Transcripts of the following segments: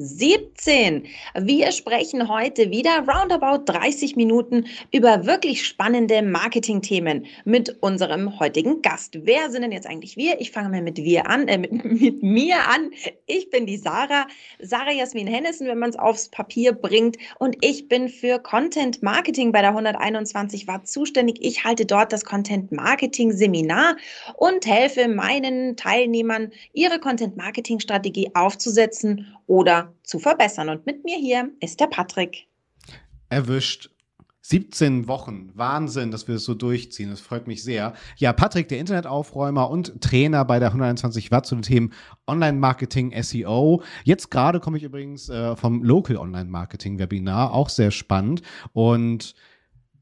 17. Wir sprechen heute wieder roundabout 30 Minuten über wirklich spannende Marketing-Themen mit unserem heutigen Gast. Wer sind denn jetzt eigentlich wir? Ich fange mal mit wir an, äh, mit, mit mir an. Ich bin die Sarah, Sarah Jasmin Hennissen, wenn man es aufs Papier bringt. Und ich bin für Content Marketing bei der 121 Watt zuständig. Ich halte dort das Content Marketing Seminar und helfe meinen Teilnehmern, ihre Content Marketing Strategie aufzusetzen oder zu verbessern. Und mit mir hier ist der Patrick. Erwischt. 17 Wochen. Wahnsinn, dass wir es so durchziehen. Das freut mich sehr. Ja, Patrick, der Internetaufräumer und Trainer bei der 121 Watt zu den Themen Online-Marketing, SEO. Jetzt gerade komme ich übrigens äh, vom Local Online-Marketing-Webinar, auch sehr spannend. Und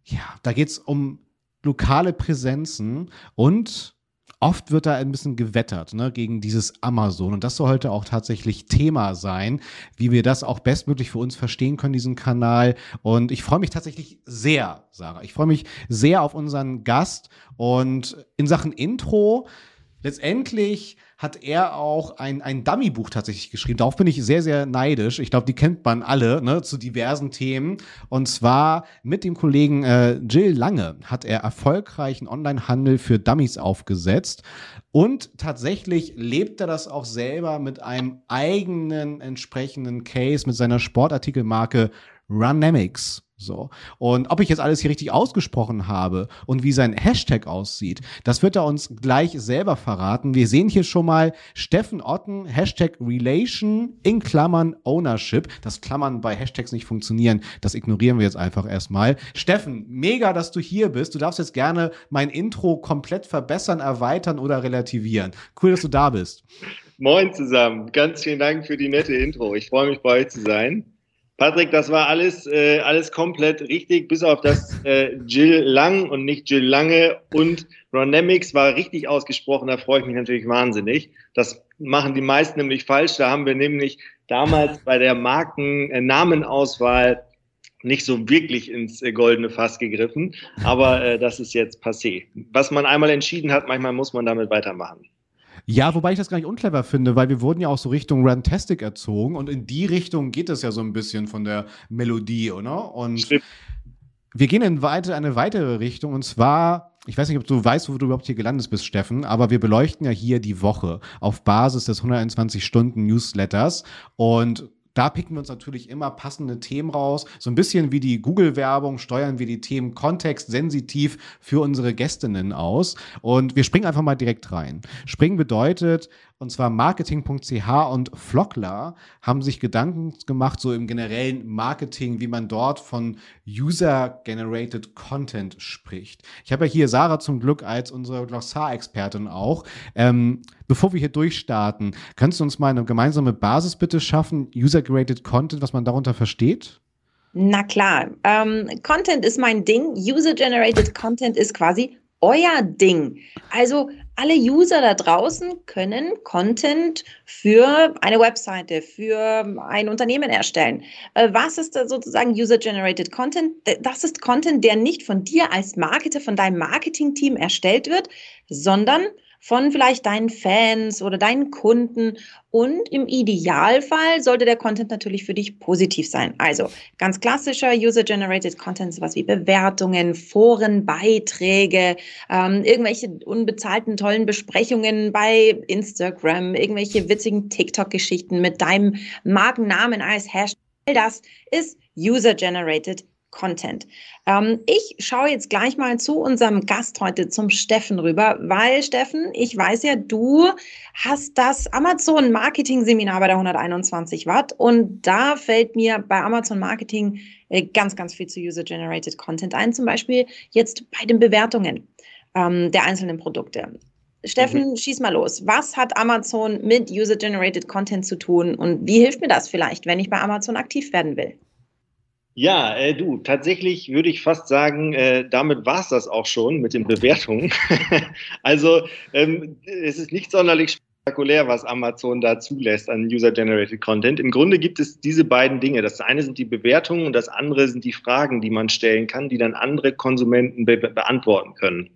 ja, da geht es um lokale Präsenzen und oft wird da ein bisschen gewettert ne, gegen dieses Amazon. Und das soll heute auch tatsächlich Thema sein, wie wir das auch bestmöglich für uns verstehen können, diesen Kanal. Und ich freue mich tatsächlich sehr, Sarah. Ich freue mich sehr auf unseren Gast. Und in Sachen Intro, letztendlich hat er auch ein, ein Dummy-Buch tatsächlich geschrieben. Darauf bin ich sehr, sehr neidisch. Ich glaube, die kennt man alle ne, zu diversen Themen. Und zwar mit dem Kollegen äh, Jill Lange hat er erfolgreichen Online-Handel für Dummies aufgesetzt. Und tatsächlich lebt er das auch selber mit einem eigenen entsprechenden Case mit seiner Sportartikelmarke Runamics. So. Und ob ich jetzt alles hier richtig ausgesprochen habe und wie sein Hashtag aussieht, das wird er uns gleich selber verraten. Wir sehen hier schon mal Steffen Otten, Hashtag Relation in Klammern Ownership. Das Klammern bei Hashtags nicht funktionieren. Das ignorieren wir jetzt einfach erstmal. Steffen, mega, dass du hier bist. Du darfst jetzt gerne mein Intro komplett verbessern, erweitern oder relativieren. Cool, dass du da bist. Moin zusammen. Ganz vielen Dank für die nette Intro. Ich freue mich bei euch zu sein. Patrick, das war alles, äh, alles komplett richtig, bis auf das äh, Jill Lang und nicht Jill Lange und Ronemics war richtig ausgesprochen. Da freue ich mich natürlich wahnsinnig. Das machen die meisten nämlich falsch. Da haben wir nämlich damals bei der Markennamenauswahl nicht so wirklich ins äh, goldene Fass gegriffen. Aber äh, das ist jetzt passé. Was man einmal entschieden hat, manchmal muss man damit weitermachen. Ja, wobei ich das gar nicht unclever finde, weil wir wurden ja auch so Richtung Rantastic erzogen und in die Richtung geht es ja so ein bisschen von der Melodie, oder? Und Stimmt. wir gehen in weite, eine weitere Richtung und zwar ich weiß nicht, ob du weißt, wo du überhaupt hier gelandet bist, Steffen, aber wir beleuchten ja hier die Woche auf Basis des 121 Stunden Newsletters und da picken wir uns natürlich immer passende Themen raus. So ein bisschen wie die Google-Werbung steuern wir die Themen kontextsensitiv für unsere Gästinnen aus. Und wir springen einfach mal direkt rein. Springen bedeutet, und zwar marketing.ch und Flockler haben sich Gedanken gemacht, so im generellen Marketing, wie man dort von User-Generated Content spricht. Ich habe ja hier Sarah zum Glück als unsere Glossar-Expertin auch. Ähm, bevor wir hier durchstarten, kannst du uns mal eine gemeinsame Basis bitte schaffen, User-Generated Content, was man darunter versteht? Na klar, ähm, Content ist mein Ding. User-Generated Content ist quasi euer Ding. Also alle User da draußen können Content für eine Webseite, für ein Unternehmen erstellen. Äh, was ist da sozusagen User-Generated Content? Das ist Content, der nicht von dir als Marketer, von deinem Marketing-Team erstellt wird, sondern von vielleicht deinen Fans oder deinen Kunden. Und im Idealfall sollte der Content natürlich für dich positiv sein. Also ganz klassischer User-Generated Content, sowas wie Bewertungen, Foren, Beiträge, ähm, irgendwelche unbezahlten tollen Besprechungen bei Instagram, irgendwelche witzigen TikTok-Geschichten mit deinem Markennamen als Hashtag. Das ist User-Generated Content. Ähm, ich schaue jetzt gleich mal zu unserem Gast heute, zum Steffen rüber, weil Steffen, ich weiß ja, du hast das Amazon Marketing Seminar bei der 121 Watt und da fällt mir bei Amazon Marketing äh, ganz, ganz viel zu User-Generated Content ein, zum Beispiel jetzt bei den Bewertungen ähm, der einzelnen Produkte. Steffen, mhm. schieß mal los. Was hat Amazon mit User-Generated Content zu tun und wie hilft mir das vielleicht, wenn ich bei Amazon aktiv werden will? Ja, äh, du, tatsächlich würde ich fast sagen, äh, damit war es das auch schon mit den Bewertungen. also ähm, es ist nicht sonderlich spektakulär, was Amazon da zulässt an User-Generated Content. Im Grunde gibt es diese beiden Dinge. Das eine sind die Bewertungen und das andere sind die Fragen, die man stellen kann, die dann andere Konsumenten be beantworten können.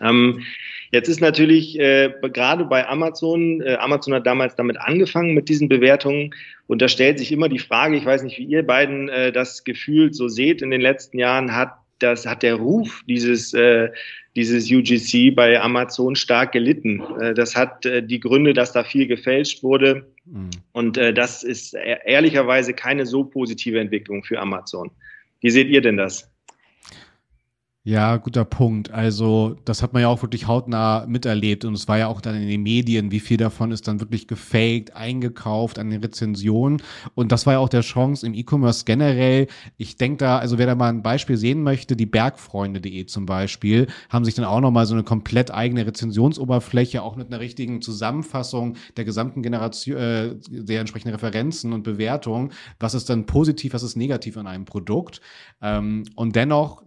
Ähm, Jetzt ist natürlich äh, gerade bei Amazon, äh, Amazon hat damals damit angefangen mit diesen Bewertungen und da stellt sich immer die Frage, ich weiß nicht, wie ihr beiden äh, das gefühlt so seht in den letzten Jahren, hat das hat der Ruf dieses äh, dieses UGC bei Amazon stark gelitten. Äh, das hat äh, die Gründe, dass da viel gefälscht wurde mhm. und äh, das ist e-, ehrlicherweise keine so positive Entwicklung für Amazon. Wie seht ihr denn das? Ja, guter Punkt. Also, das hat man ja auch wirklich hautnah miterlebt und es war ja auch dann in den Medien, wie viel davon ist dann wirklich gefaked, eingekauft an den Rezensionen. Und das war ja auch der Chance im E-Commerce generell. Ich denke da, also wer da mal ein Beispiel sehen möchte, die Bergfreunde.de zum Beispiel, haben sich dann auch nochmal so eine komplett eigene Rezensionsoberfläche, auch mit einer richtigen Zusammenfassung der gesamten Generation, äh, der entsprechenden Referenzen und Bewertungen. Was ist dann positiv, was ist negativ an einem Produkt? Ähm, und dennoch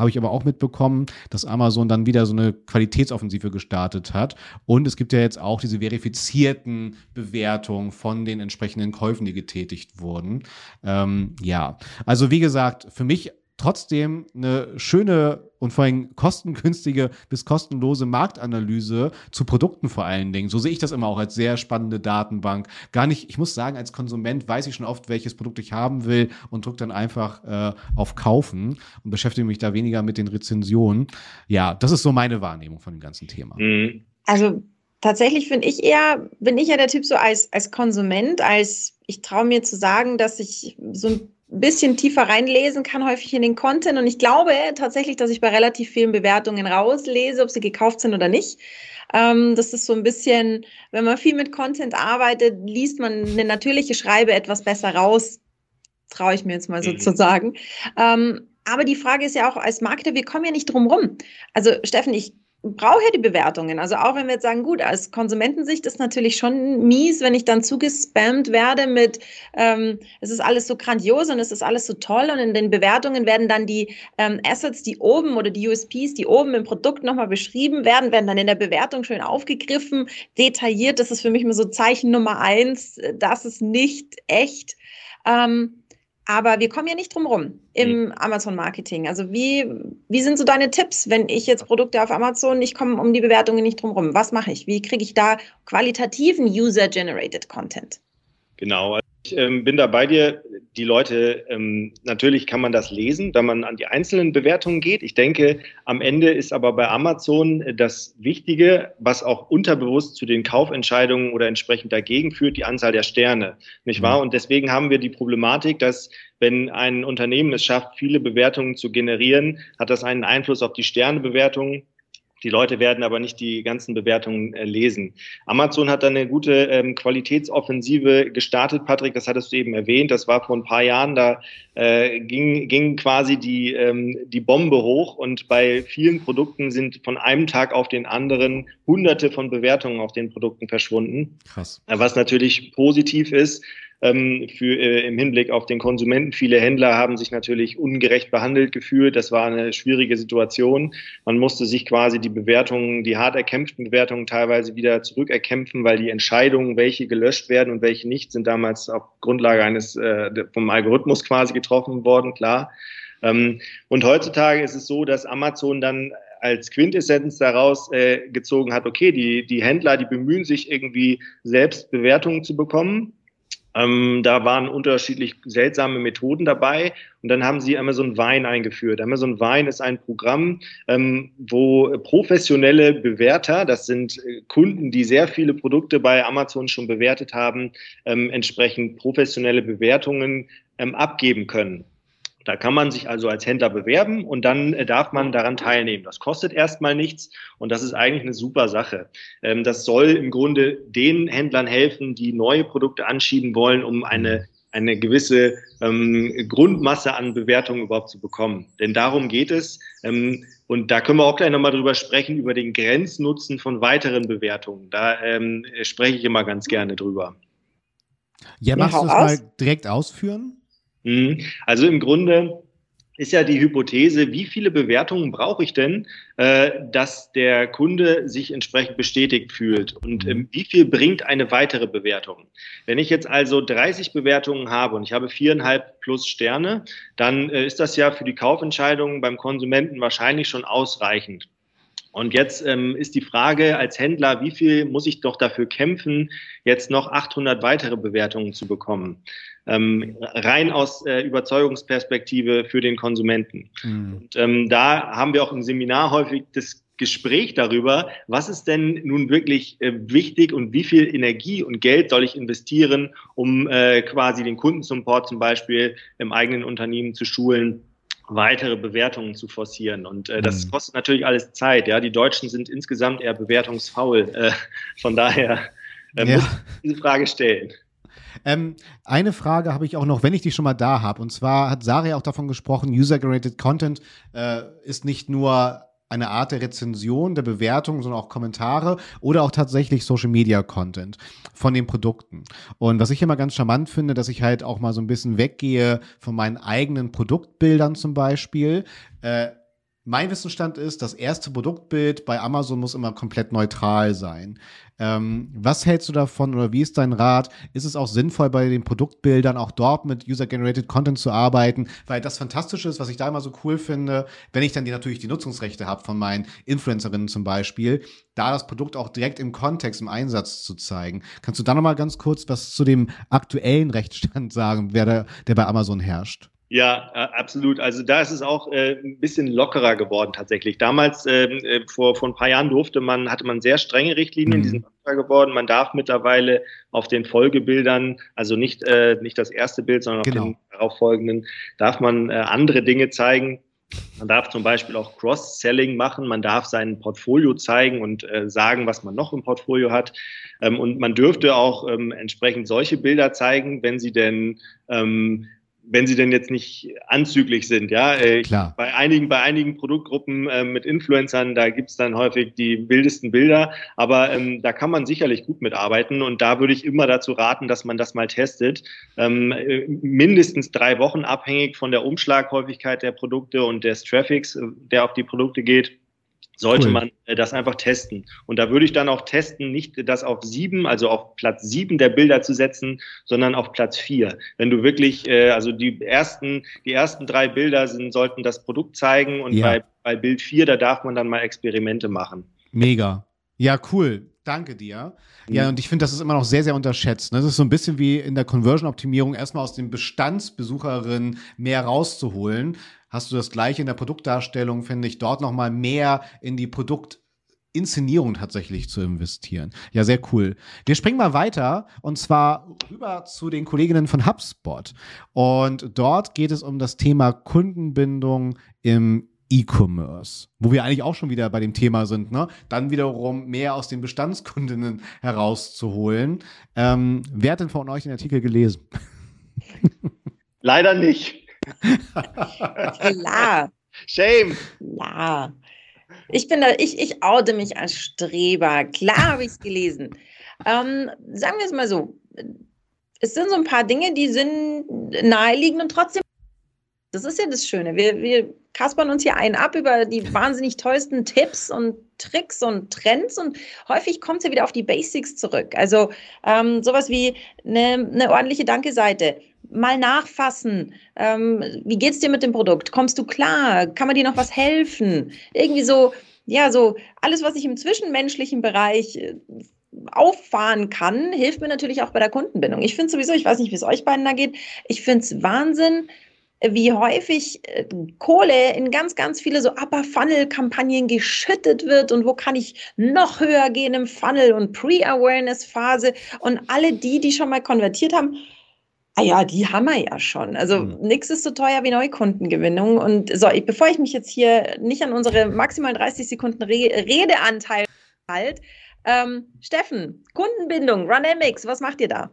habe ich aber auch mitbekommen, dass Amazon dann wieder so eine Qualitätsoffensive gestartet hat. Und es gibt ja jetzt auch diese verifizierten Bewertungen von den entsprechenden Käufen, die getätigt wurden. Ähm, ja, also wie gesagt, für mich trotzdem eine schöne und vor allem kostengünstige bis kostenlose Marktanalyse zu Produkten vor allen Dingen. So sehe ich das immer auch als sehr spannende Datenbank. Gar nicht, ich muss sagen, als Konsument weiß ich schon oft, welches Produkt ich haben will und drücke dann einfach äh, auf Kaufen und beschäftige mich da weniger mit den Rezensionen. Ja, das ist so meine Wahrnehmung von dem ganzen Thema. Mhm. Also tatsächlich finde ich eher, bin ich ja der Typ so als, als Konsument, als ich traue mir zu sagen, dass ich so ein ein bisschen tiefer reinlesen kann, häufig in den Content. Und ich glaube tatsächlich, dass ich bei relativ vielen Bewertungen rauslese, ob sie gekauft sind oder nicht. Ähm, das ist so ein bisschen, wenn man viel mit Content arbeitet, liest man eine natürliche Schreibe etwas besser raus. Traue ich mir jetzt mal mhm. sozusagen. Ähm, aber die Frage ist ja auch als Marketer, wir kommen ja nicht drum rum. Also Steffen, ich brauche ja die Bewertungen. Also auch wenn wir jetzt sagen, gut, als Konsumentensicht ist natürlich schon mies, wenn ich dann zugespammt werde mit, ähm, es ist alles so grandios und es ist alles so toll und in den Bewertungen werden dann die ähm, Assets, die oben oder die USPs, die oben im Produkt nochmal beschrieben werden, werden dann in der Bewertung schön aufgegriffen, detailliert. Das ist für mich immer so Zeichen Nummer eins, das ist nicht echt. Ähm, aber wir kommen ja nicht drum rum im mhm. Amazon-Marketing. Also wie, wie sind so deine Tipps, wenn ich jetzt Produkte auf Amazon, ich komme um die Bewertungen nicht drum rum? Was mache ich? Wie kriege ich da qualitativen User-Generated Content? Genau, ich ähm, bin da bei dir. Die Leute, ähm, natürlich kann man das lesen, wenn man an die einzelnen Bewertungen geht. Ich denke, am Ende ist aber bei Amazon das Wichtige, was auch unterbewusst zu den Kaufentscheidungen oder entsprechend dagegen führt, die Anzahl der Sterne. Nicht wahr? Mhm. Und deswegen haben wir die Problematik, dass wenn ein Unternehmen es schafft, viele Bewertungen zu generieren, hat das einen Einfluss auf die Sternebewertungen die Leute werden aber nicht die ganzen Bewertungen äh, lesen. Amazon hat dann eine gute ähm, Qualitätsoffensive gestartet, Patrick, das hattest du eben erwähnt. Das war vor ein paar Jahren, da äh, ging, ging quasi die, ähm, die Bombe hoch und bei vielen Produkten sind von einem Tag auf den anderen hunderte von Bewertungen auf den Produkten verschwunden. Krass. Was natürlich positiv ist, ähm, für, äh, im Hinblick auf den Konsumenten. Viele Händler haben sich natürlich ungerecht behandelt gefühlt. Das war eine schwierige Situation. Man musste sich quasi die Bewertungen, die hart erkämpften Bewertungen teilweise wieder zurückerkämpfen, weil die Entscheidungen, welche gelöscht werden und welche nicht, sind damals auf Grundlage eines äh, vom Algorithmus quasi getroffen worden, klar. Ähm, und heutzutage ist es so, dass Amazon dann als Quintessenz daraus äh, gezogen hat, okay, die, die Händler, die bemühen sich irgendwie selbst Bewertungen zu bekommen ähm, da waren unterschiedlich seltsame Methoden dabei und dann haben sie Amazon Wine eingeführt. Amazon Wine ist ein Programm, ähm, wo professionelle Bewerter, das sind äh, Kunden, die sehr viele Produkte bei Amazon schon bewertet haben, ähm, entsprechend professionelle Bewertungen ähm, abgeben können. Da kann man sich also als Händler bewerben und dann äh, darf man daran teilnehmen. Das kostet erstmal nichts und das ist eigentlich eine super Sache. Ähm, das soll im Grunde den Händlern helfen, die neue Produkte anschieben wollen, um eine eine gewisse ähm, Grundmasse an Bewertungen überhaupt zu bekommen. Denn darum geht es. Ähm, und da können wir auch gleich nochmal drüber sprechen, über den Grenznutzen von weiteren Bewertungen. Da ähm, spreche ich immer ganz gerne drüber. Ja, magst ja, du das aus? mal direkt ausführen? Mhm. Also im Grunde ist ja die Hypothese, wie viele Bewertungen brauche ich denn, äh, dass der Kunde sich entsprechend bestätigt fühlt und ähm, wie viel bringt eine weitere Bewertung? Wenn ich jetzt also 30 Bewertungen habe und ich habe viereinhalb plus Sterne, dann äh, ist das ja für die Kaufentscheidung beim Konsumenten wahrscheinlich schon ausreichend. Und jetzt ähm, ist die Frage als Händler, wie viel muss ich doch dafür kämpfen, jetzt noch 800 weitere Bewertungen zu bekommen? Ähm, rein aus äh, Überzeugungsperspektive für den Konsumenten. Mhm. Und ähm, da haben wir auch im Seminar häufig das Gespräch darüber, was ist denn nun wirklich äh, wichtig und wie viel Energie und Geld soll ich investieren, um äh, quasi den Kundensupport zum Beispiel im eigenen Unternehmen zu schulen weitere Bewertungen zu forcieren. Und äh, das mhm. kostet natürlich alles Zeit. Ja, die Deutschen sind insgesamt eher bewertungsfaul. Äh, von daher äh, ja. muss ich diese Frage stellen. Ähm, eine Frage habe ich auch noch, wenn ich die schon mal da habe. Und zwar hat Sari auch davon gesprochen, User-Generated Content äh, ist nicht nur eine Art der Rezension, der Bewertung, sondern auch Kommentare oder auch tatsächlich Social Media Content von den Produkten. Und was ich immer ganz charmant finde, dass ich halt auch mal so ein bisschen weggehe von meinen eigenen Produktbildern zum Beispiel. Äh, mein Wissensstand ist, das erste Produktbild bei Amazon muss immer komplett neutral sein. Ähm, was hältst du davon oder wie ist dein Rat? Ist es auch sinnvoll, bei den Produktbildern auch dort mit User-Generated Content zu arbeiten? Weil das Fantastische ist, was ich da immer so cool finde, wenn ich dann die, natürlich die Nutzungsrechte habe von meinen Influencerinnen zum Beispiel, da das Produkt auch direkt im Kontext, im Einsatz zu zeigen. Kannst du da nochmal ganz kurz was zu dem aktuellen Rechtsstand sagen, wer da, der bei Amazon herrscht? Ja, absolut. Also da ist es auch äh, ein bisschen lockerer geworden tatsächlich. Damals, ähm, äh, vor, vor ein paar Jahren durfte man, hatte man sehr strenge Richtlinien, mhm. die sind lockerer geworden. Man darf mittlerweile auf den Folgebildern, also nicht, äh, nicht das erste Bild, sondern genau. auf den darauffolgenden, darf man äh, andere Dinge zeigen. Man darf zum Beispiel auch Cross-Selling machen, man darf sein Portfolio zeigen und äh, sagen, was man noch im Portfolio hat. Ähm, und man dürfte auch ähm, entsprechend solche Bilder zeigen, wenn sie denn ähm, wenn sie denn jetzt nicht anzüglich sind, ja. Äh, Klar. Bei einigen, bei einigen Produktgruppen äh, mit Influencern, da gibt's dann häufig die wildesten Bilder, aber ähm, da kann man sicherlich gut mitarbeiten und da würde ich immer dazu raten, dass man das mal testet. Ähm, äh, mindestens drei Wochen abhängig von der Umschlaghäufigkeit der Produkte und des Traffics, äh, der auf die Produkte geht sollte cool. man äh, das einfach testen. Und da würde ich dann auch testen, nicht das auf sieben, also auf Platz sieben der Bilder zu setzen, sondern auf Platz vier. Wenn du wirklich, äh, also die ersten, die ersten drei Bilder sind, sollten das Produkt zeigen und ja. bei, bei Bild vier, da darf man dann mal Experimente machen. Mega. Ja, cool. Danke dir. Ja, und ich finde, das ist immer noch sehr, sehr unterschätzt. Ne? Das ist so ein bisschen wie in der Conversion-Optimierung, erstmal aus den Bestandsbesucherinnen mehr rauszuholen hast du das gleiche in der Produktdarstellung, finde ich, dort nochmal mehr in die Produktinszenierung tatsächlich zu investieren. Ja, sehr cool. Wir springen mal weiter und zwar rüber zu den Kolleginnen von HubSpot. Und dort geht es um das Thema Kundenbindung im E-Commerce, wo wir eigentlich auch schon wieder bei dem Thema sind, ne? Dann wiederum mehr aus den Bestandskundinnen herauszuholen. Ähm, wer hat denn von euch den Artikel gelesen? Leider nicht. Klar. Shame. Ja. Ich bin da, ich, ich oute mich als Streber. Klar habe ich es gelesen. Ähm, sagen wir es mal so. Es sind so ein paar Dinge, die sind naheliegend und trotzdem. Das ist ja das Schöne. Wir, wir kaspern uns hier einen ab über die wahnsinnig tollsten Tipps und Tricks und Trends und häufig kommt es ja wieder auf die Basics zurück. Also ähm, sowas wie eine, eine ordentliche Danke-Seite mal nachfassen. Ähm, wie geht's dir mit dem Produkt? Kommst du klar? Kann man dir noch was helfen? Irgendwie so, ja, so alles, was ich im zwischenmenschlichen Bereich äh, auffahren kann, hilft mir natürlich auch bei der Kundenbindung. Ich finde sowieso, ich weiß nicht, wie es euch beiden da geht, ich finde es Wahnsinn, wie häufig äh, Kohle in ganz, ganz viele so Upper-Funnel-Kampagnen geschüttet wird und wo kann ich noch höher gehen im Funnel und Pre-Awareness-Phase und alle die, die schon mal konvertiert haben, Ah ja, die haben wir ja schon. Also mhm. nichts ist so teuer wie Neukundengewinnung. Und so, ich, bevor ich mich jetzt hier nicht an unsere maximal 30 Sekunden Re Redeanteil halte, ähm, Steffen, Kundenbindung, Runamics, was macht ihr da?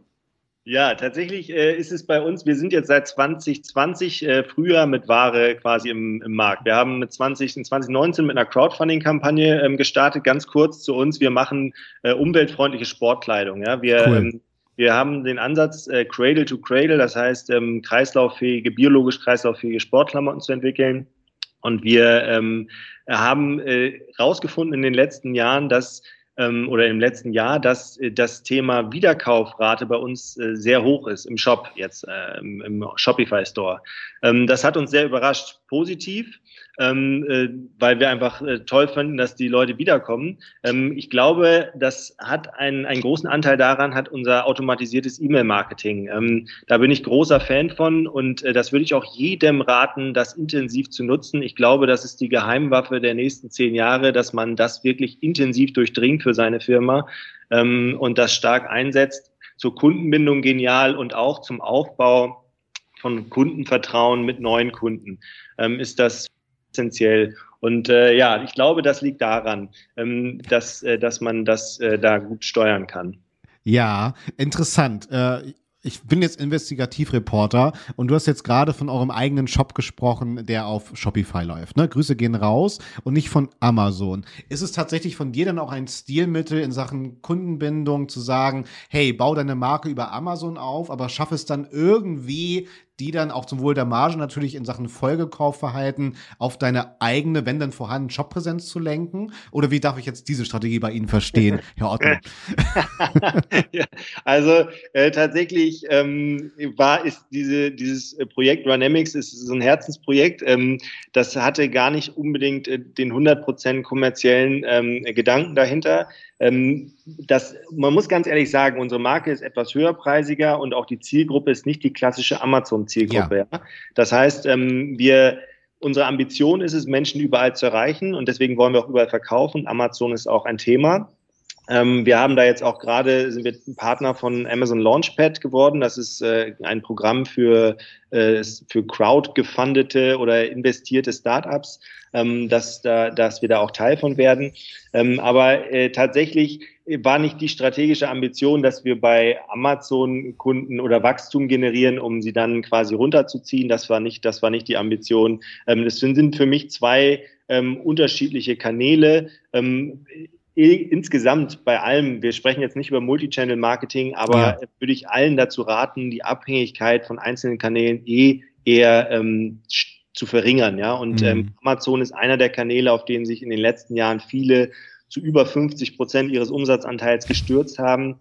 Ja, tatsächlich äh, ist es bei uns, wir sind jetzt seit 2020 äh, früher mit Ware quasi im, im Markt. Wir haben mit 20, 2019 mit einer Crowdfunding-Kampagne ähm, gestartet, ganz kurz zu uns. Wir machen äh, umweltfreundliche Sportkleidung. Ja? Wir cool. ähm, Wir haben den Ansatz äh, Cradle to Cradle, das heißt ähm, kreislauffähige, biologisch kreislauffähige Sportklamotten zu entwickeln. Und wir ähm, haben herausgefunden äh, in den letzten Jahren, dass ähm, oder im letzten Jahr, dass äh, das Thema Wiederkaufrate bei uns äh, sehr hoch ist im Shop jetzt, äh, im, im Shopify Store. Ähm, das hat uns sehr überrascht, positiv ähm, äh, weil wir einfach äh, toll finden, dass die Leute wiederkommen. Ähm, ich glaube, das hat einen, einen großen Anteil daran, hat unser automatisiertes E-Mail-Marketing. Da bin ich großer Fan von und äh, das würde ich auch jedem raten, das intensiv zu nutzen. Ich glaube, das ist die Geheimwaffe der nächsten zehn Jahre, dass man das wirklich intensiv durchdringt für seine Firma und das stark einsetzt. Zur Kundenbindung genial und auch zum Aufbau von Kundenvertrauen mit neuen Kunden ähm, ist das essentiell. Und äh, ja, ich glaube, das liegt daran, ähm, dass, äh, dass man das äh, da gut steuern kann. Ja, interessant. Äh, ich bin jetzt Investigativreporter und du hast jetzt gerade von eurem eigenen Shop gesprochen, der auf Shopify läuft. Ne? Grüße gehen raus und nicht von Amazon. Ist es tatsächlich von dir dann auch ein Stilmittel in Sachen Kundenbindung zu sagen, hey, bau deine Marke über Amazon auf, aber schaff es dann irgendwie die dann auch zum Wohl der Marge natürlich in Sachen Folgekaufverhalten auf deine eigene, wenn dann vorhanden, Jobpräsenz zu lenken? Oder wie darf ich jetzt diese Strategie bei Ihnen verstehen, Herr Otto? ja, also äh, tatsächlich ähm, war ist diese dieses Projekt Runamics ist so ein Herzensprojekt. Ähm, das hatte gar nicht unbedingt äh, den 100% kommerziellen ähm, Gedanken dahinter. Ähm, das, man muss ganz ehrlich sagen, unsere Marke ist etwas höherpreisiger und auch die Zielgruppe ist nicht die klassische Amazon-Zielgruppe. Ja. Das heißt, ähm, wir Unsere Ambition ist es, Menschen überall zu erreichen und deswegen wollen wir auch überall verkaufen. Amazon ist auch ein Thema. Ähm, wir haben da jetzt auch gerade, sind wir Partner von Amazon Launchpad geworden. Das ist äh, ein Programm für, äh, für crowd-gefundete oder investierte Startups, ähm, dass, da, dass wir da auch Teil von werden. Ähm, aber äh, tatsächlich war nicht die strategische Ambition, dass wir bei Amazon Kunden oder Wachstum generieren, um sie dann quasi runterzuziehen. Das war nicht, das war nicht die Ambition. Ähm, das sind für mich zwei ähm, unterschiedliche Kanäle. Ähm, insgesamt bei allem, wir sprechen jetzt nicht über Multichannel-Marketing, aber ja. würde ich allen dazu raten, die Abhängigkeit von einzelnen Kanälen eh eher ähm, zu verringern. Ja? Und mhm. ähm, Amazon ist einer der Kanäle, auf denen sich in den letzten Jahren viele zu über 50 Prozent ihres Umsatzanteils gestürzt haben,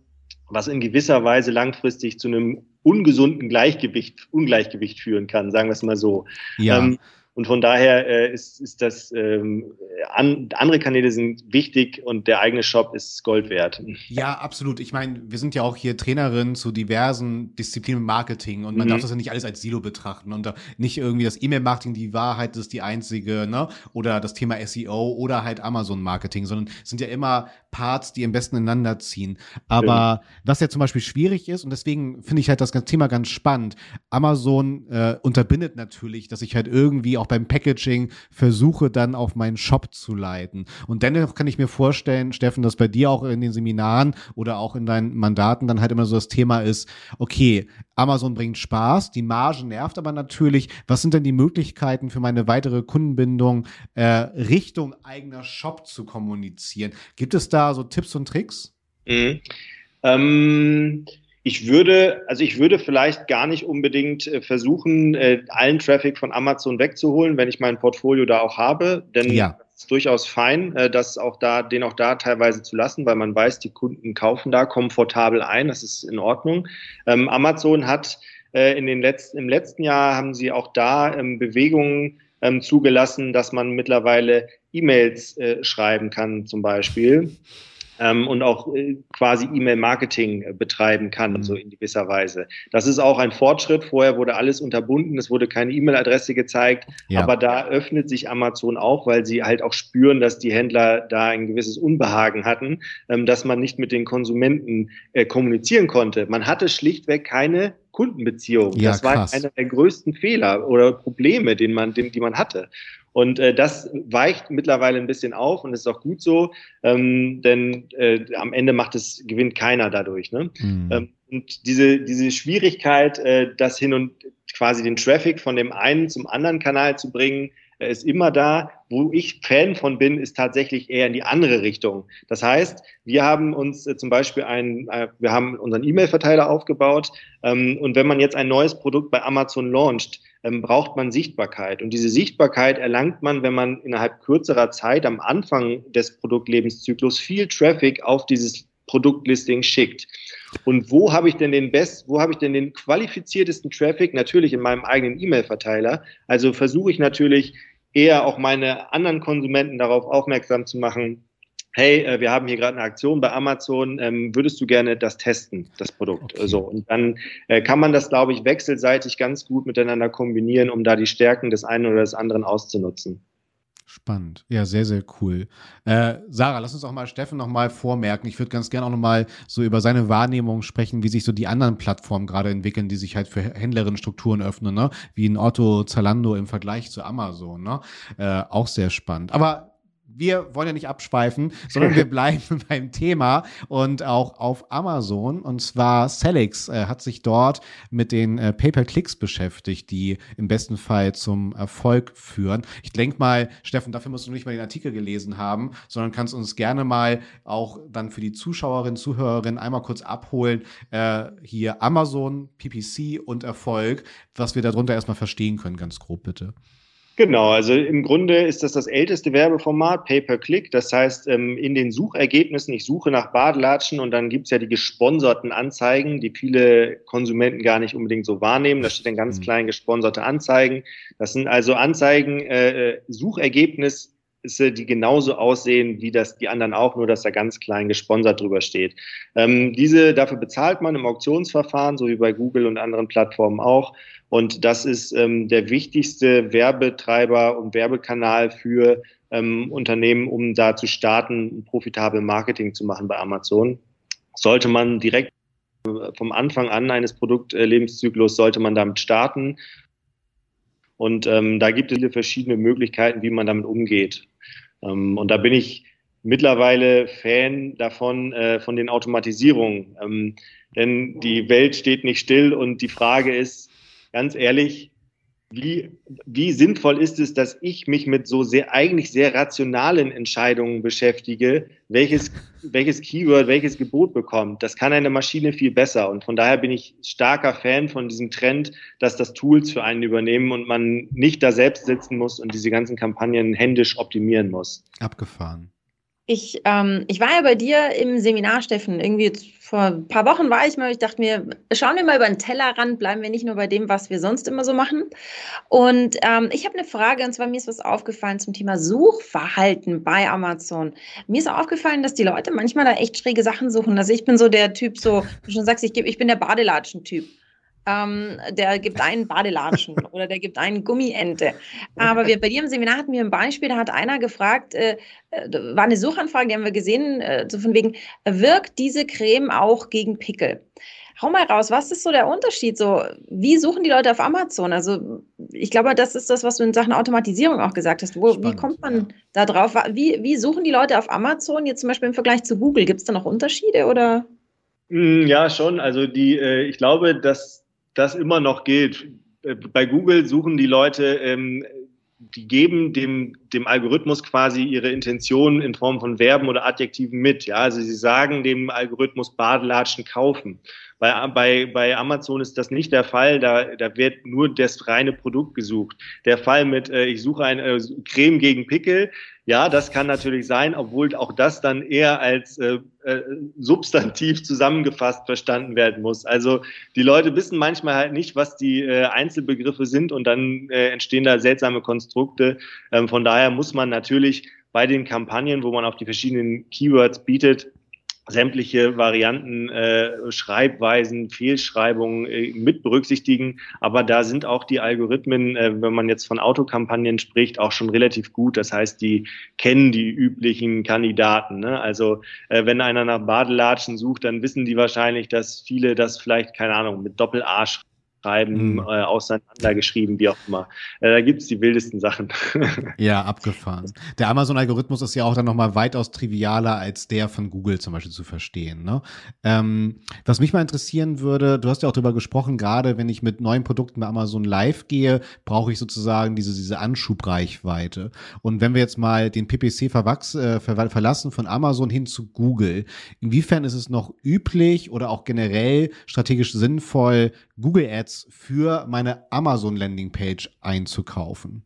was in gewisser Weise langfristig zu einem ungesunden Gleichgewicht, Ungleichgewicht führen kann, sagen wir es mal so. Ja. Ähm, und von daher äh, ist, ist das, ähm, an, andere Kanäle sind wichtig und der eigene Shop ist Gold wert. Ja, absolut. Ich meine, wir sind ja auch hier Trainerin zu diversen Disziplinen Marketing und man mhm. darf das ja nicht alles als Silo betrachten und nicht irgendwie das E-Mail-Marketing, die Wahrheit ist die einzige, ne? Oder das Thema SEO oder halt Amazon-Marketing, sondern es sind ja immer Parts, die am besten ineinander ziehen. Aber ja. was ja zum Beispiel schwierig ist, und deswegen finde ich halt das Thema ganz spannend, Amazon äh, unterbindet natürlich, dass ich halt irgendwie auch beim Packaging versuche, dann auf meinen Shop zu leiten. Und dennoch kann ich mir vorstellen, Steffen, dass bei dir auch in den Seminaren oder auch in deinen Mandaten dann halt immer so das Thema ist, okay, Amazon bringt Spaß, die Marge nervt aber natürlich. Was sind denn die Möglichkeiten für meine weitere Kundenbindung äh, Richtung eigener Shop zu kommunizieren? Gibt es da so Tipps und Tricks? Mhm. Ähm ich würde, also ich würde vielleicht gar nicht unbedingt äh, versuchen, äh, allen Traffic von Amazon wegzuholen, wenn ich mein Portfolio da auch habe, denn ja. es ist durchaus fein, äh, das auch da, den auch da teilweise zu lassen, weil man weiß, die Kunden kaufen da komfortabel ein, das ist in Ordnung. Ähm, Amazon hat in den letzten, im letzten Jahr haben sie auch da ähm, Bewegungen ähm, zugelassen, dass man mittlerweile E-Mails schreiben kann, zum Beispiel ähm, und auch äh, quasi E-Mail-Marketing äh, betreiben kann, mhm. so in gewisser Weise. Das ist auch ein Fortschritt. Vorher wurde alles unterbunden, es wurde keine E-Mail-Adresse gezeigt, ja. aber da öffnet sich Amazon auch, weil sie halt auch spüren, dass die Händler da ein gewisses Unbehagen hatten, ähm, dass man nicht mit den Konsumenten äh, kommunizieren konnte. Man hatte schlichtweg keine Kundenbeziehung. Ja, das war einer der größten Fehler oder Probleme, den man, den, die man hatte. Und äh, das weicht mittlerweile ein bisschen auf und ist auch gut so, ähm, denn äh, am Ende macht es, gewinnt keiner dadurch. Ne? Mhm. Ähm, und diese, diese Schwierigkeit, äh, das hin und quasi den Traffic von dem einen zum anderen Kanal zu bringen, Er ist immer da. Wo ich Fan von bin, ist tatsächlich eher in die andere Richtung. Das heißt, wir haben uns äh, zum Beispiel ein, äh, wir haben unseren E-Mail-Verteiler aufgebaut. Ähm, und wenn man jetzt ein neues Produkt bei Amazon launcht, ähm, braucht man Sichtbarkeit. Und diese Sichtbarkeit erlangt man, wenn man innerhalb kürzerer Zeit am Anfang des Produktlebenszyklus viel Traffic auf dieses Produktlisting schickt. Und wo habe ich denn den best, wo habe ich denn den qualifiziertesten Traffic? Natürlich in meinem eigenen E-Mail-Verteiler. Also versuche ich natürlich eher auch meine anderen Konsumenten darauf aufmerksam zu machen, hey, äh, wir haben hier gerade eine Aktion bei Amazon, ähm, würdest du gerne das testen, das Produkt? Okay. So, und dann äh, kann man das, glaube ich, wechselseitig ganz gut miteinander kombinieren, um da die Stärken des einen oder des anderen auszunutzen. Spannend. Ja, sehr, sehr cool. Äh, Sarah, lass uns auch mal Steffen noch mal vormerken. Ich würde ganz gerne auch noch mal so über seine Wahrnehmung sprechen, wie sich so die anderen Plattformen gerade entwickeln, die sich halt für Händlerinnen-Strukturen öffnen, ne? Wie ein Otto, Zalando im Vergleich zu Amazon, ne? Äh, auch sehr spannend. Aber wir wollen ja nicht abschweifen, sondern wir bleiben beim Thema und auch auf Amazon. Und zwar Celix äh, hat sich dort mit den äh, Pay-per-Clicks beschäftigt, die im besten Fall zum Erfolg führen. Ich denke mal, Steffen, dafür musst du nicht mal den Artikel gelesen haben, sondern kannst uns gerne mal auch dann für die Zuschauerinnen, Zuhörerinnen einmal kurz abholen. Äh, hier Amazon, PPC und Erfolg, was wir darunter erstmal verstehen können, ganz grob bitte. Genau, also im Grunde ist das das älteste Werbeformat, Pay-per-Click. Das heißt, ähm, in den Suchergebnissen, ich suche nach Badelatschen und dann gibt's ja die gesponserten Anzeigen, die viele Konsumenten gar nicht unbedingt so wahrnehmen. Da steht dann ganz mhm. klein gesponserte Anzeigen. Das sind also Anzeigen, äh, äh, Suchergebnis die genauso aussehen wie das die anderen auch, nur dass da ganz klein gesponsert drüber steht. Ähm, diese, dafür bezahlt man im Auktionsverfahren, so wie bei Google und anderen Plattformen auch. Und das ist ähm, der wichtigste Werbetreiber und Werbekanal für ähm, Unternehmen, um da zu starten, profitabel Marketing zu machen bei Amazon. Sollte man direkt äh, vom Anfang an eines Produktlebenszyklus sollte man damit starten. Und ähm, da gibt es viele verschiedene Möglichkeiten, wie man damit umgeht. Ähm, und da bin ich mittlerweile Fan davon, äh, von den Automatisierungen. Ähm, denn die Welt steht nicht still und die Frage ist, ganz ehrlich, wie, wie sinnvoll ist es, dass ich mich mit so sehr, eigentlich sehr rationalen Entscheidungen beschäftige, welches, welches Keyword, welches Gebot bekommt? Das kann eine Maschine viel besser. Und von daher bin ich starker Fan von diesem Trend, dass das Tools für einen übernehmen und man nicht da selbst sitzen muss und diese ganzen Kampagnen händisch optimieren muss. Abgefahren. Ich, ähm, ich war ja bei dir im Seminar, Steffen. Irgendwie vor ein paar Wochen war ich mal. Ich dachte mir, schauen wir mal über den Tellerrand, bleiben wir nicht nur bei dem, was wir sonst immer so machen. Und ähm, ich habe eine Frage, und zwar mir ist was aufgefallen zum Thema Suchverhalten bei Amazon. Mir ist aufgefallen, dass die Leute manchmal da echt schräge Sachen suchen. Also ich bin so der Typ, so, du schon sagst, ich, ich bin der Badelatschen-Typ ähm, der gibt einen Badelatschen oder der gibt einen Gummiente. Aber wir, bei dir im Seminar hatten wir ein Beispiel, da hat einer gefragt, äh, äh, war eine Suchanfrage, die haben wir gesehen, äh, so von wegen, wirkt diese Creme auch gegen Pickel? Hau mal raus, was ist so der Unterschied? So, wie suchen die Leute auf Amazon? Also, ich glaube, das ist das, was du in Sachen Automatisierung auch gesagt hast. Wo, Spannend, wie kommt man ja. da drauf? Wie, wie suchen die Leute auf Amazon jetzt zum Beispiel im Vergleich zu Google? Gibt es da noch Unterschiede oder? Mm, ja, schon. Also die, äh, ich glaube, dass das immer noch gilt. Äh, bei Google suchen die Leute, ähm, die geben dem, dem Algorithmus quasi ihre Intention in Form von Verben oder Adjektiven mit. Ja, also sie sagen dem Algorithmus Badelatschen kaufen. Bei, bei, bei Amazon ist das nicht der Fall. Da, da wird nur das reine Produkt gesucht. Der Fall mit, äh, ich suche eine äh, Creme gegen Pickel, ja, das kann natürlich sein, obwohl auch das dann eher als äh, äh, substantiv zusammengefasst verstanden werden muss. Also die Leute wissen manchmal halt nicht, was die äh, Einzelbegriffe sind und dann äh, entstehen da seltsame Konstrukte. Ähm, von daher muss man natürlich bei den Kampagnen, wo man auf die verschiedenen Keywords bietet, sämtliche Varianten, äh, Schreibweisen, Fehlschreibungen äh, mit berücksichtigen. Aber da sind auch die Algorithmen, äh, wenn man jetzt von Autokampagnen spricht, auch schon relativ gut. Das heißt, die kennen die üblichen Kandidaten. Ne? Also äh, wenn einer nach Badelatschen sucht, dann wissen die wahrscheinlich, dass viele das vielleicht, keine Ahnung, mit Doppel-A schreiben, mhm. äh, auseinandergeschrieben, wie auch immer. Äh, da gibt es die wildesten Sachen. ja, abgefahren. Der Amazon-Algorithmus ist ja auch dann nochmal weitaus trivialer als der von Google zum Beispiel zu verstehen. Ne? Ähm, was mich mal interessieren würde, du hast ja auch darüber gesprochen, gerade wenn ich mit neuen Produkten bei Amazon live gehe, brauche ich sozusagen diese, diese Anschubreichweite. Und wenn wir jetzt mal den PPC verwachs, äh, ver verlassen von Amazon hin zu Google, inwiefern ist es noch üblich oder auch generell strategisch sinnvoll, Google Ads für meine Amazon Landingpage einzukaufen?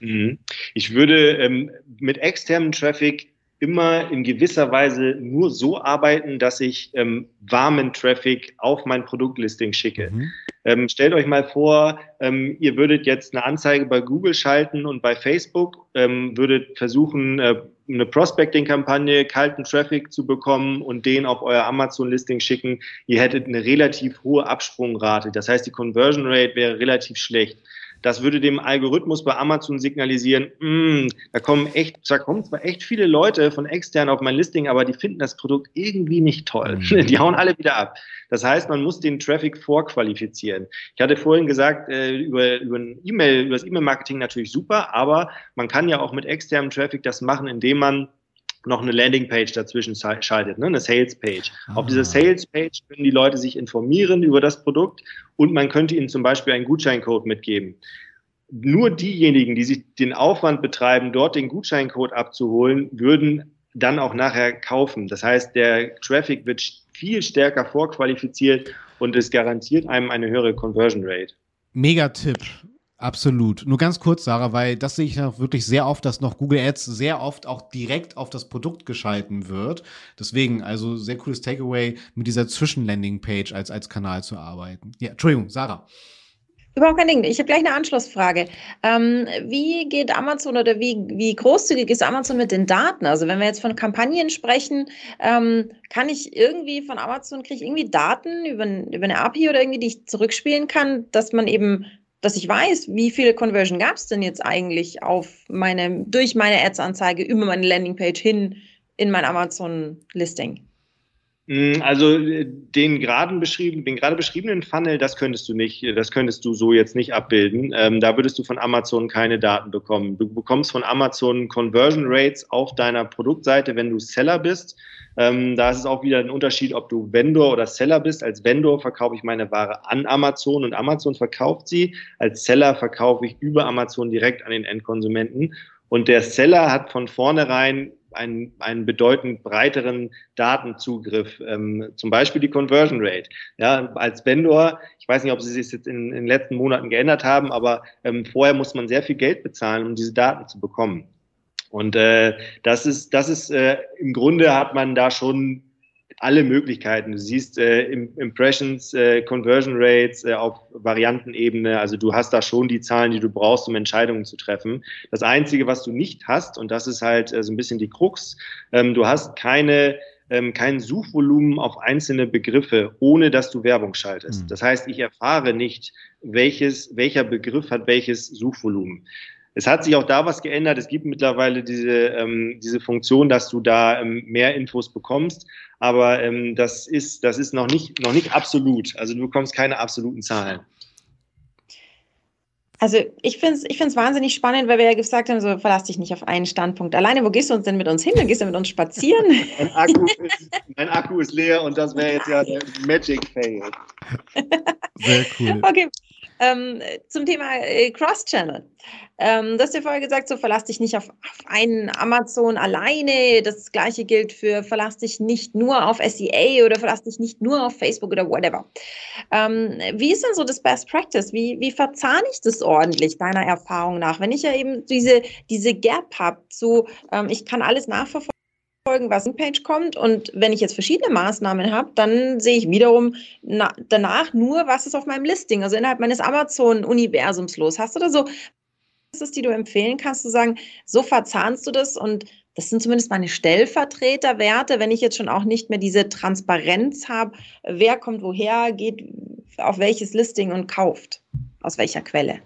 Mhm. Ich würde ähm, mit externem Traffic immer in gewisser Weise nur so arbeiten, dass ich ähm, warmen Traffic auf mein Produktlisting schicke. Mhm. Ähm, stellt euch mal vor, ähm, ihr würdet jetzt eine Anzeige bei Google schalten und bei Facebook ähm, würdet versuchen, äh, eine Prospecting-Kampagne, kalten Traffic zu bekommen und den auf euer Amazon-Listing schicken. Ihr hättet eine relativ hohe Absprungrate. Das heißt, die Conversion Rate wäre relativ schlecht. Das würde dem Algorithmus bei Amazon signalisieren, mm, da kommen echt, da kommen zwar echt viele Leute von extern auf mein Listing, aber die finden das Produkt irgendwie nicht toll. Mhm. Die hauen alle wieder ab. Das heißt, man muss den Traffic vorqualifizieren. Ich hatte vorhin gesagt, äh, über, über ein E-Mail, über das E-Mail-Marketing natürlich super, aber man kann ja auch mit externem Traffic das machen, indem man noch eine Landingpage dazwischen schaltet, ne? eine Salespage. Ah. Auf dieser Salespage können die Leute sich informieren über das Produkt und man könnte ihnen zum Beispiel einen Gutscheincode mitgeben. Nur diejenigen, die sich den Aufwand betreiben, dort den Gutscheincode abzuholen, würden dann auch nachher kaufen. Das heißt, der Traffic wird viel stärker vorqualifiziert und es garantiert einem eine höhere Conversion Rate. Mega Tipp. Absolut. Nur ganz kurz, Sarah, weil das sehe ich noch wirklich sehr oft, dass noch Google Ads sehr oft auch direkt auf das Produkt geschalten wird. Deswegen, also sehr cooles Takeaway, mit dieser Zwischenlanding-Page als, als Kanal zu arbeiten. Ja, Entschuldigung, Sarah. Überhaupt kein Ding. Ich habe gleich eine Anschlussfrage. Ähm, wie geht Amazon oder wie, wie großzügig ist Amazon mit den Daten? Also wenn wir jetzt von Kampagnen sprechen, ähm, kann ich irgendwie von Amazon, kriege ich irgendwie Daten über, über eine API oder irgendwie, die ich zurückspielen kann, dass man eben dass ich weiß, wie viele Conversion gab es denn jetzt eigentlich auf meine, durch meine Ads-Anzeige über meine Landingpage hin in mein Amazon-Listing? Mm, also äh, den gerade beschrieben, beschriebenen Funnel, das könntest du nicht, das könntest du so jetzt nicht abbilden. Ähm, da würdest du von Amazon keine Daten bekommen. Du bekommst von Amazon Conversion Rates auf deiner Produktseite, wenn du Seller bist. Ähm, da ist es auch wieder ein Unterschied, ob du Vendor oder Seller bist. Als Vendor verkaufe ich meine Ware an Amazon und Amazon verkauft sie. Als Seller verkaufe ich über Amazon direkt an den Endkonsumenten. Und der Seller hat von vornherein einen, einen bedeutend breiteren Datenzugriff, ähm, zum Beispiel die Conversion Rate. Ja, als Vendor, ich weiß nicht, ob sie sich jetzt in, in den letzten Monaten geändert haben, aber ähm, vorher muss man sehr viel Geld bezahlen, um diese Daten zu bekommen. Und äh, das ist, das ist äh, im Grunde hat man da schon alle Möglichkeiten. Du siehst äh, Impressions, äh, Conversion Rates äh, auf Variantenebene. Also du hast da schon die Zahlen, die du brauchst, um Entscheidungen zu treffen. Das Einzige, was du nicht hast, und das ist halt äh, so ein bisschen die Krux, ähm, du hast keine ähm, kein Suchvolumen auf einzelne Begriffe, ohne dass du Werbung schaltest. Mhm. Das heißt, ich erfahre nicht, welches, welcher Begriff hat welches Suchvolumen. Es hat sich auch da was geändert. Es gibt mittlerweile diese, ähm, diese Funktion, dass du da ähm, mehr Infos bekommst. Aber ähm, das, ist, das ist noch nicht, noch nicht absolut. Also du bekommst keine absoluten Zahlen. Also ich finde es ich find's wahnsinnig spannend, weil wir ja gesagt haben, so verlass dich nicht auf einen Standpunkt. Alleine, wo gehst du uns denn mit uns hin? Dann gehst du mit uns spazieren. mein, Akku ist, mein Akku ist leer und das wäre jetzt ja der Magic Fail. Sehr cool. Okay, ähm, zum Thema äh, Cross-Channel. Ähm, du hast ja vorher gesagt, so verlass dich nicht auf, auf einen Amazon alleine. Das gleiche gilt für verlass dich nicht nur auf SEA oder verlass dich nicht nur auf Facebook oder whatever. Ähm, wie ist denn so das Best Practice? Wie, wie verzahne ich das ordentlich, deiner Erfahrung nach? Wenn ich ja eben diese, diese Gap habe, so ähm, ich kann alles nachverfolgen folgen, was in Page kommt. Und wenn ich jetzt verschiedene Maßnahmen habe, dann sehe ich wiederum na, danach nur, was ist auf meinem Listing, also innerhalb meines Amazon-Universums los. Hast du da so ist, die du empfehlen kannst, zu sagen, so verzahnst du das und das sind zumindest meine Stellvertreterwerte, wenn ich jetzt schon auch nicht mehr diese Transparenz habe, wer kommt woher, geht auf welches Listing und kauft, aus welcher Quelle.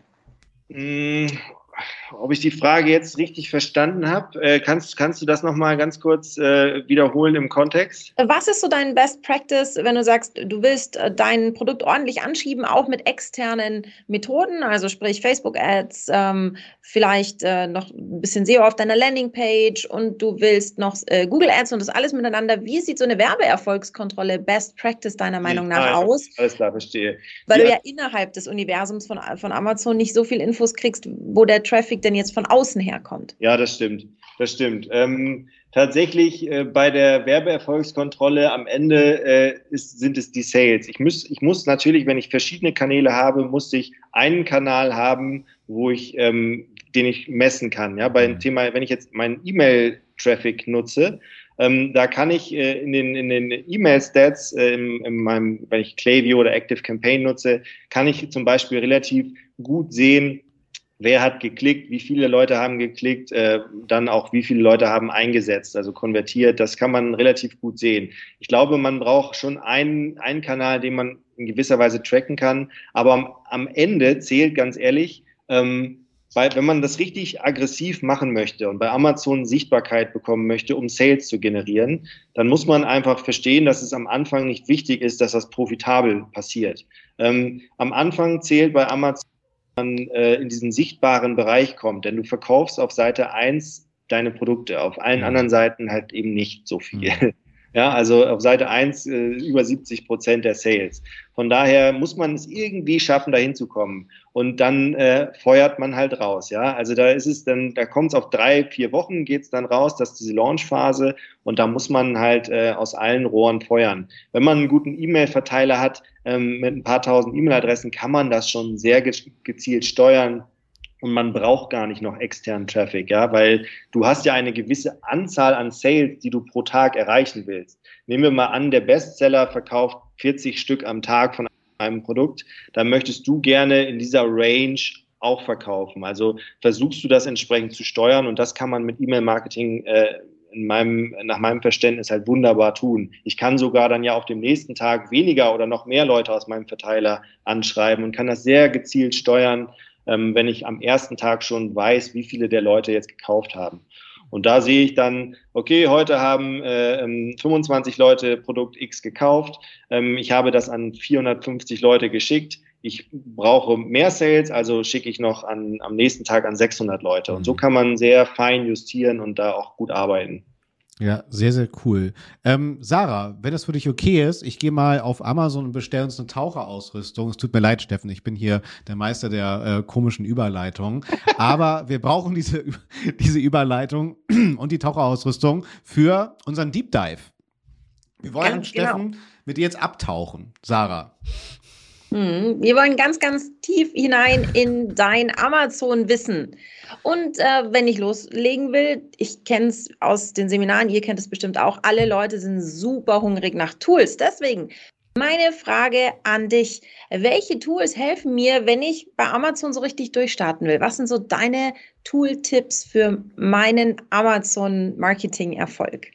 Ob ich die Frage jetzt richtig verstanden habe. Äh, kannst, kannst du das nochmal ganz kurz äh, wiederholen im Kontext? Was ist so dein Best Practice, wenn du sagst, du willst äh, dein Produkt ordentlich anschieben, auch mit externen Methoden, also sprich Facebook-Ads, ähm, vielleicht äh, noch ein bisschen SEO auf deiner Landingpage und du willst noch äh, Google Ads und das alles miteinander. Wie sieht so eine Werbeerfolgskontrolle Best Practice deiner Meinung nach Ah, aus? Alles klar, verstehe. Weil Ja. du ja innerhalb des Universums von, von Amazon nicht so viel Infos kriegst, wo der Traffic denn jetzt von außen herkommt. Ja, das stimmt. Das stimmt. Ähm, tatsächlich äh, bei der Werbeerfolgskontrolle am Ende äh, ist, sind es die Sales. Ich muss, ich muss natürlich, wenn ich verschiedene Kanäle habe, muss ich einen Kanal haben, wo ich, ähm, den ich messen kann. Ja, beim Mhm. Thema, wenn ich jetzt meinen E-Mail-Traffic nutze, ähm, da kann ich äh, in den, in den E-Mail-Stats, äh, in, in meinem, wenn ich Klaviyo oder Active Campaign nutze, kann ich zum Beispiel relativ gut sehen, wer hat geklickt, wie viele Leute haben geklickt, äh, dann auch wie viele Leute haben eingesetzt, also konvertiert. Das kann man relativ gut sehen. Ich glaube, man braucht schon einen, einen Kanal, den man in gewisser Weise tracken kann. Aber am, am Ende zählt ganz ehrlich, ähm, weil wenn man das richtig aggressiv machen möchte und bei Amazon Sichtbarkeit bekommen möchte, um Sales zu generieren, dann muss man einfach verstehen, dass es am Anfang nicht wichtig ist, dass das profitabel passiert. Ähm, am Anfang zählt bei Amazon man äh, in diesen sichtbaren Bereich kommt. Denn du verkaufst auf Seite 1 deine Produkte, auf allen anderen Seiten halt eben nicht so viel. Mhm. Ja, also auf Seite 1 äh, über 70 Prozent der Sales. Von daher muss man es irgendwie schaffen, dahin zu kommen. Und dann äh, feuert man halt raus. Ja, also da ist es dann, da kommt es auf drei, vier Wochen geht's dann raus, dass diese Launchphase und da muss man halt äh, aus allen Rohren feuern. Wenn man einen guten E-Mail-Verteiler hat ähm, mit ein paar tausend E-Mail-Adressen, kann man das schon sehr ge gezielt steuern und man braucht gar nicht noch externen Traffic, ja, weil du hast ja eine gewisse Anzahl an Sales, die du pro Tag erreichen willst. Nehmen wir mal an, der Bestseller verkauft 40 Stück am Tag von einem Produkt, dann möchtest du gerne in dieser Range auch verkaufen. Also versuchst du das entsprechend zu steuern und das kann man mit E-Mail-Marketing äh, in meinem, nach meinem Verständnis halt wunderbar tun. Ich kann sogar dann ja auf dem nächsten Tag weniger oder noch mehr Leute aus meinem Verteiler anschreiben und kann das sehr gezielt steuern, ähm, wenn ich am ersten Tag schon weiß, wie viele der Leute jetzt gekauft haben. Und da sehe ich dann, okay, heute haben äh, 25 Leute Produkt X gekauft. Ähm, ich habe das an 450 Leute geschickt. Ich brauche mehr Sales, also schicke ich noch an, am nächsten Tag an 600 Leute. Und so kann man sehr fein justieren und da auch gut arbeiten. Ja, sehr, sehr cool. Ähm, Sarah, wenn das für dich okay ist, ich gehe mal auf Amazon und bestelle uns eine Taucherausrüstung. Es tut mir leid, Steffen, ich bin hier der Meister der äh, komischen Überleitung. Aber wir brauchen diese, diese Überleitung und die Taucherausrüstung für unseren Deep Dive. Wir wollen, Ganz genau. Steffen, mit dir jetzt abtauchen. Sarah. Hm, wir wollen ganz, ganz tief hinein in dein Amazon-Wissen. Und äh, wenn ich loslegen will, ich kenne es aus den Seminaren, ihr kennt es bestimmt auch, alle Leute sind super hungrig nach Tools. Deswegen meine Frage an dich, welche Tools helfen mir, wenn ich bei Amazon so richtig durchstarten will? Was sind so deine Tool-Tipps für meinen Amazon-Marketing-Erfolg?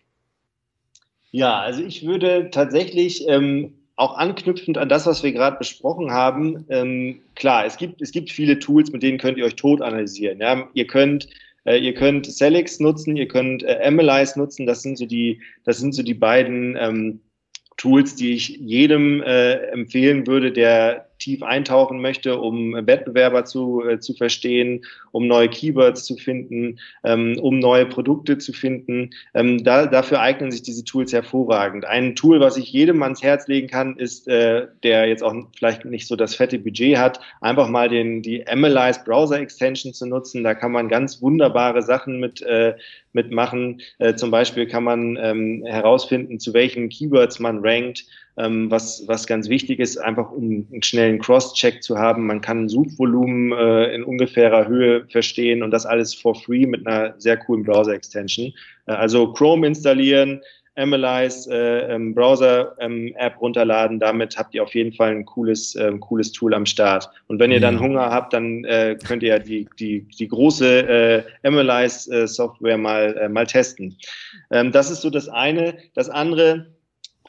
Ja, also ich würde tatsächlich ähm, auch anknüpfend an das, was wir gerade besprochen haben, ähm, klar, es gibt, es gibt viele Tools, mit denen könnt ihr euch tot analysieren. Ja? Ihr könnt äh, ihr könnt Celix nutzen, ihr könnt äh, Analyze nutzen. Das sind so die, das sind so die beiden ähm, Tools, die ich jedem äh, empfehlen würde, der tief eintauchen möchte, um Wettbewerber zu, äh, zu verstehen, um neue Keywords zu finden, ähm, um neue Produkte zu finden. Ähm, da, dafür eignen sich diese Tools hervorragend. Ein Tool, was ich jedem ans Herz legen kann, ist, äh, der jetzt auch vielleicht nicht so das fette Budget hat, einfach mal den, die Analyze Browser Extension zu nutzen. Da kann man ganz wunderbare Sachen mit, äh, mitmachen. Äh, zum Beispiel kann man ähm, herausfinden, zu welchen Keywords man rankt. Ähm, was, was ganz wichtig ist, einfach um einen schnellen Cross-Check zu haben. Man kann Suchvolumen äh, in ungefährer Höhe verstehen und das alles for free mit einer sehr coolen Browser-Extension. Äh, also Chrome installieren, Analyze äh, ähm, Browser-App runterladen. Damit habt ihr auf jeden Fall ein cooles, äh, cooles Tool am Start. Und wenn ihr dann. Hunger habt, dann äh, könnt ihr ja die, die, die große äh, Analyze-Software mal, äh, mal testen. Ähm, das ist so das eine. Das andere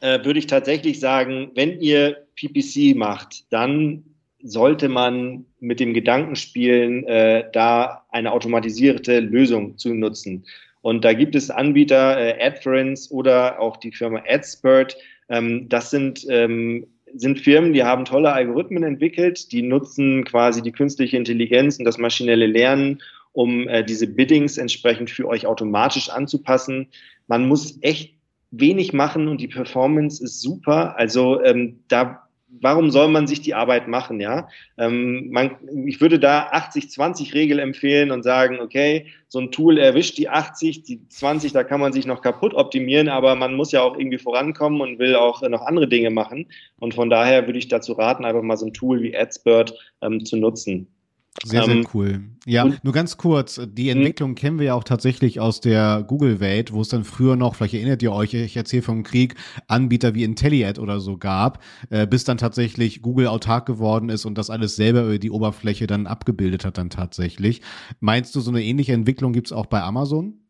äh, würde ich tatsächlich sagen, wenn ihr PPC macht, dann sollte man mit dem Gedanken spielen, äh, da eine automatisierte Lösung zu nutzen. Und da gibt es Anbieter, äh, AdFerence oder auch die Firma AdSpurt. Ähm, das sind, ähm, sind Firmen, die haben tolle Algorithmen entwickelt, die nutzen quasi die künstliche Intelligenz und das maschinelle Lernen, um äh, diese Biddings entsprechend für euch automatisch anzupassen. Man muss echt wenig machen und die Performance ist super. Also ähm, da warum soll man sich die Arbeit machen, ja? Ähm, man, ich würde da 80-20-Regel empfehlen und sagen, okay, so ein Tool erwischt die 80, die 20, da kann man sich noch kaputt optimieren, aber man muss ja auch irgendwie vorankommen und will auch noch andere Dinge machen. Und von daher würde ich dazu raten, einfach mal so ein Tool wie AdSpurt ähm, zu nutzen. Sehr, sehr ähm, cool. Ja, nur ganz kurz, die hm? Entwicklung kennen wir ja auch tatsächlich aus der Google-Welt, wo es dann früher noch, vielleicht erinnert ihr euch, ich erzähle vom Krieg, Anbieter wie IntelliAd oder so gab, äh, bis dann tatsächlich Google autark geworden ist und das alles selber über die Oberfläche dann abgebildet hat dann tatsächlich. Meinst du, so eine ähnliche Entwicklung gibt es auch bei Amazon?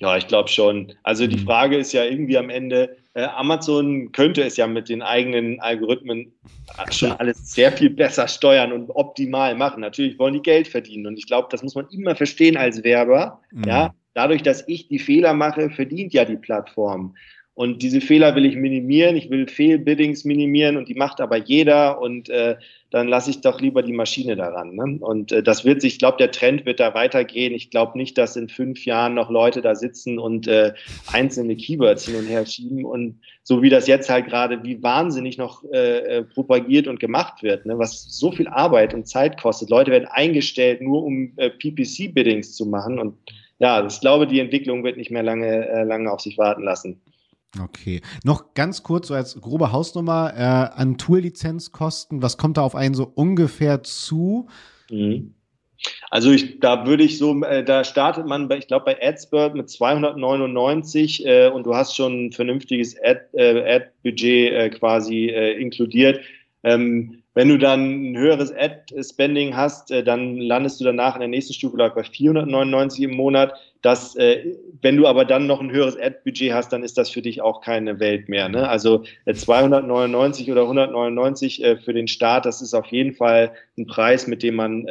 Ja, ich glaube schon. Also die hm. Frage ist ja irgendwie am Ende, äh, Amazon könnte es ja mit den eigenen Algorithmen schon alles sehr viel besser steuern und optimal machen. Natürlich wollen die Geld verdienen und ich glaube, das muss man immer verstehen als Werber. Mhm. Ja, dadurch, dass ich die Fehler mache, verdient ja die Plattform. Und diese Fehler will ich minimieren, ich will Fehlbiddings minimieren und die macht aber jeder und äh, dann lasse ich doch lieber die Maschine daran. Ne? Und äh, das wird sich, ich glaube, der Trend wird da weitergehen. Ich glaube nicht, dass in fünf Jahren noch Leute da sitzen und äh, einzelne Keywords hin und her schieben und so wie das jetzt halt gerade wie wahnsinnig noch äh, äh propagiert und gemacht wird, ne? was so viel Arbeit und Zeit kostet. Leute werden eingestellt, nur um äh, PPC-Biddings zu machen und ja, ich glaube, die Entwicklung wird nicht mehr lange, äh, lange auf sich warten lassen. Okay. Noch ganz kurz so als grobe Hausnummer äh, an Tool-Lizenzkosten. Was kommt da auf einen so ungefähr zu? Mhm. Also ich, da würde ich so, äh, da startet man, bei, ich glaube bei AdSpurt mit 299 äh, und du hast schon ein vernünftiges Ad-Budget äh, Ad quasi äh, inkludiert. Ähm, wenn du dann ein höheres Ad-Spending hast, äh, dann landest du danach in der nächsten Stufe bei 499 im Monat. Das, äh, wenn du aber dann noch ein höheres Ad-Budget hast, dann ist das für dich auch keine Welt mehr. Ne? Also 299 äh, oder 199 für den Start, das ist auf jeden Fall ein Preis, mit dem man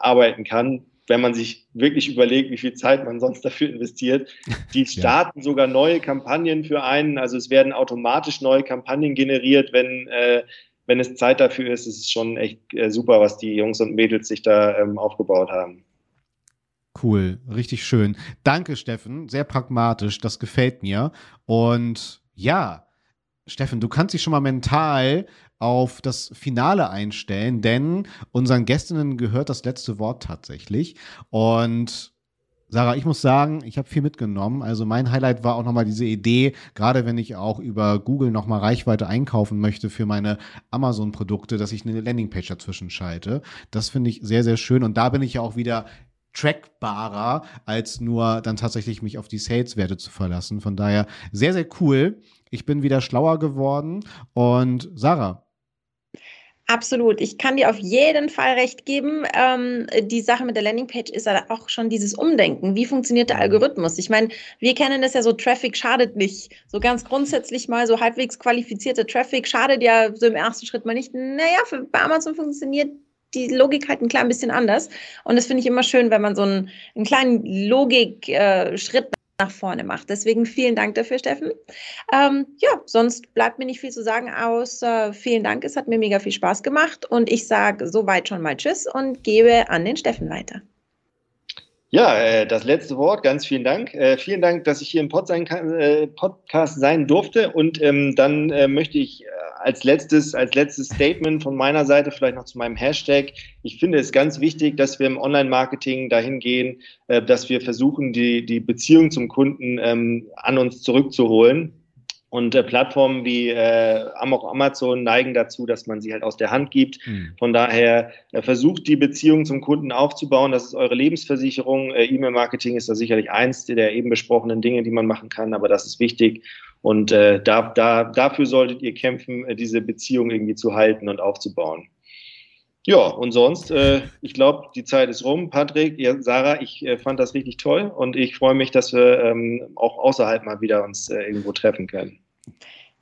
arbeiten kann wenn man sich wirklich überlegt, wie viel Zeit man sonst dafür investiert. Die starten ja. sogar neue Kampagnen für einen. Also es werden automatisch neue Kampagnen generiert, wenn äh, wenn es Zeit dafür ist, ist es schon echt äh, super, was die Jungs und Mädels sich da ähm, aufgebaut haben. Cool, richtig schön. Danke, Steffen. Sehr pragmatisch, das gefällt mir. Und ja, Steffen, du kannst dich schon mal mental auf das Finale einstellen, denn unseren Gästinnen gehört das letzte Wort tatsächlich. Und Sarah, ich muss sagen, ich habe viel mitgenommen. Also mein Highlight war auch nochmal diese Idee, gerade wenn ich auch über Google nochmal Reichweite einkaufen möchte für meine Amazon-Produkte, dass ich eine Landingpage dazwischen schalte. Das finde ich sehr, sehr schön. Und da bin ich ja auch wieder trackbarer, als nur dann tatsächlich mich auf die Sales-Werte zu verlassen. Von daher sehr, sehr cool. Ich bin wieder schlauer geworden. Und Sarah, Absolut. Ich kann dir auf jeden Fall recht geben. Ähm, die Sache mit der Landingpage ist ja auch schon dieses Umdenken. Wie funktioniert der Algorithmus? Ich meine, wir kennen das ja so, Traffic schadet nicht. So ganz grundsätzlich mal so halbwegs qualifizierter Traffic schadet ja so im ersten Schritt mal nicht. Naja, für, bei Amazon funktioniert die Logik halt ein klein bisschen anders. Und das finde ich immer schön, wenn man so einen, einen kleinen Logik-Schritt äh, nach vorne macht. Deswegen vielen Dank dafür, Steffen. Ähm, ja, sonst bleibt mir nicht viel zu sagen, außer vielen Dank. Es hat mir mega viel Spaß gemacht und ich sage soweit schon mal Tschüss und gebe an den Steffen weiter. Ja, äh, das letzte Wort, ganz vielen Dank. Äh, vielen Dank, dass ich hier im äh, Podcast sein durfte. Und ähm, dann möchte ich als letztes, als letztes Statement von meiner Seite vielleicht noch zu meinem Hashtag. Ich finde es ganz wichtig, dass wir im Online-Marketing dahin gehen, äh, dass wir versuchen, die, die Beziehung zum Kunden ähm, an uns zurückzuholen und äh, Plattformen wie äh, auch Amazon neigen dazu, dass man sie halt aus der Hand gibt. Mhm. Von daher äh, versucht die Beziehung zum Kunden aufzubauen. Das ist eure Lebensversicherung. Äh, E-Mail-Marketing ist da sicherlich eins der eben besprochenen Dinge, die man machen kann, aber das ist wichtig. Und äh, da, da, dafür solltet ihr kämpfen, äh, diese Beziehung irgendwie zu halten und aufzubauen. Ja, und sonst, äh, ich glaube, die Zeit ist rum. Patrick, ja, Sarah, ich äh, fand das richtig toll und ich freue mich, dass wir ähm, auch außerhalb mal wieder uns äh, irgendwo treffen können.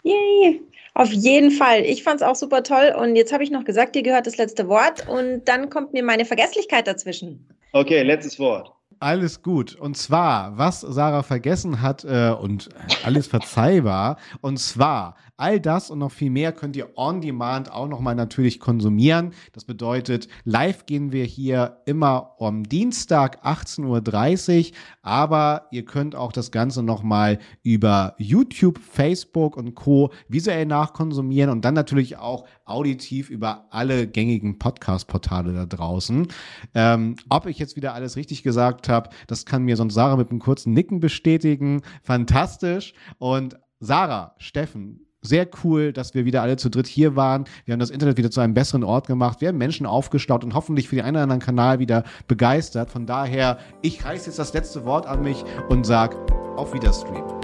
Yay! Auf jeden Fall. Ich fand es auch super toll. Und jetzt habe ich noch gesagt, dir gehört das letzte Wort. Und dann kommt mir meine Vergesslichkeit dazwischen. Okay, letztes Wort. Alles gut. Und zwar, was Sarah vergessen hat äh, und alles verzeihbar. Und zwar, all das und noch viel mehr könnt ihr on demand auch nochmal natürlich konsumieren. Das bedeutet, live gehen wir hier immer am Dienstag 18.30 Uhr. Aber ihr könnt auch das Ganze nochmal über YouTube, Facebook und Co. visuell nachkonsumieren und dann natürlich auch auditiv über alle gängigen Podcast-Portale da draußen. Ähm, ob ich jetzt wieder alles richtig gesagt habe, das kann mir sonst Sarah mit einem kurzen Nicken bestätigen. Fantastisch. Und Sarah, Steffen, sehr cool, dass wir wieder alle zu dritt hier waren. Wir haben das Internet wieder zu einem besseren Ort gemacht. Wir haben Menschen aufgestaut und hoffentlich für den einen oder anderen Kanal wieder begeistert. Von daher, ich reiße jetzt das letzte Wort an mich und sag auf Wiederstream.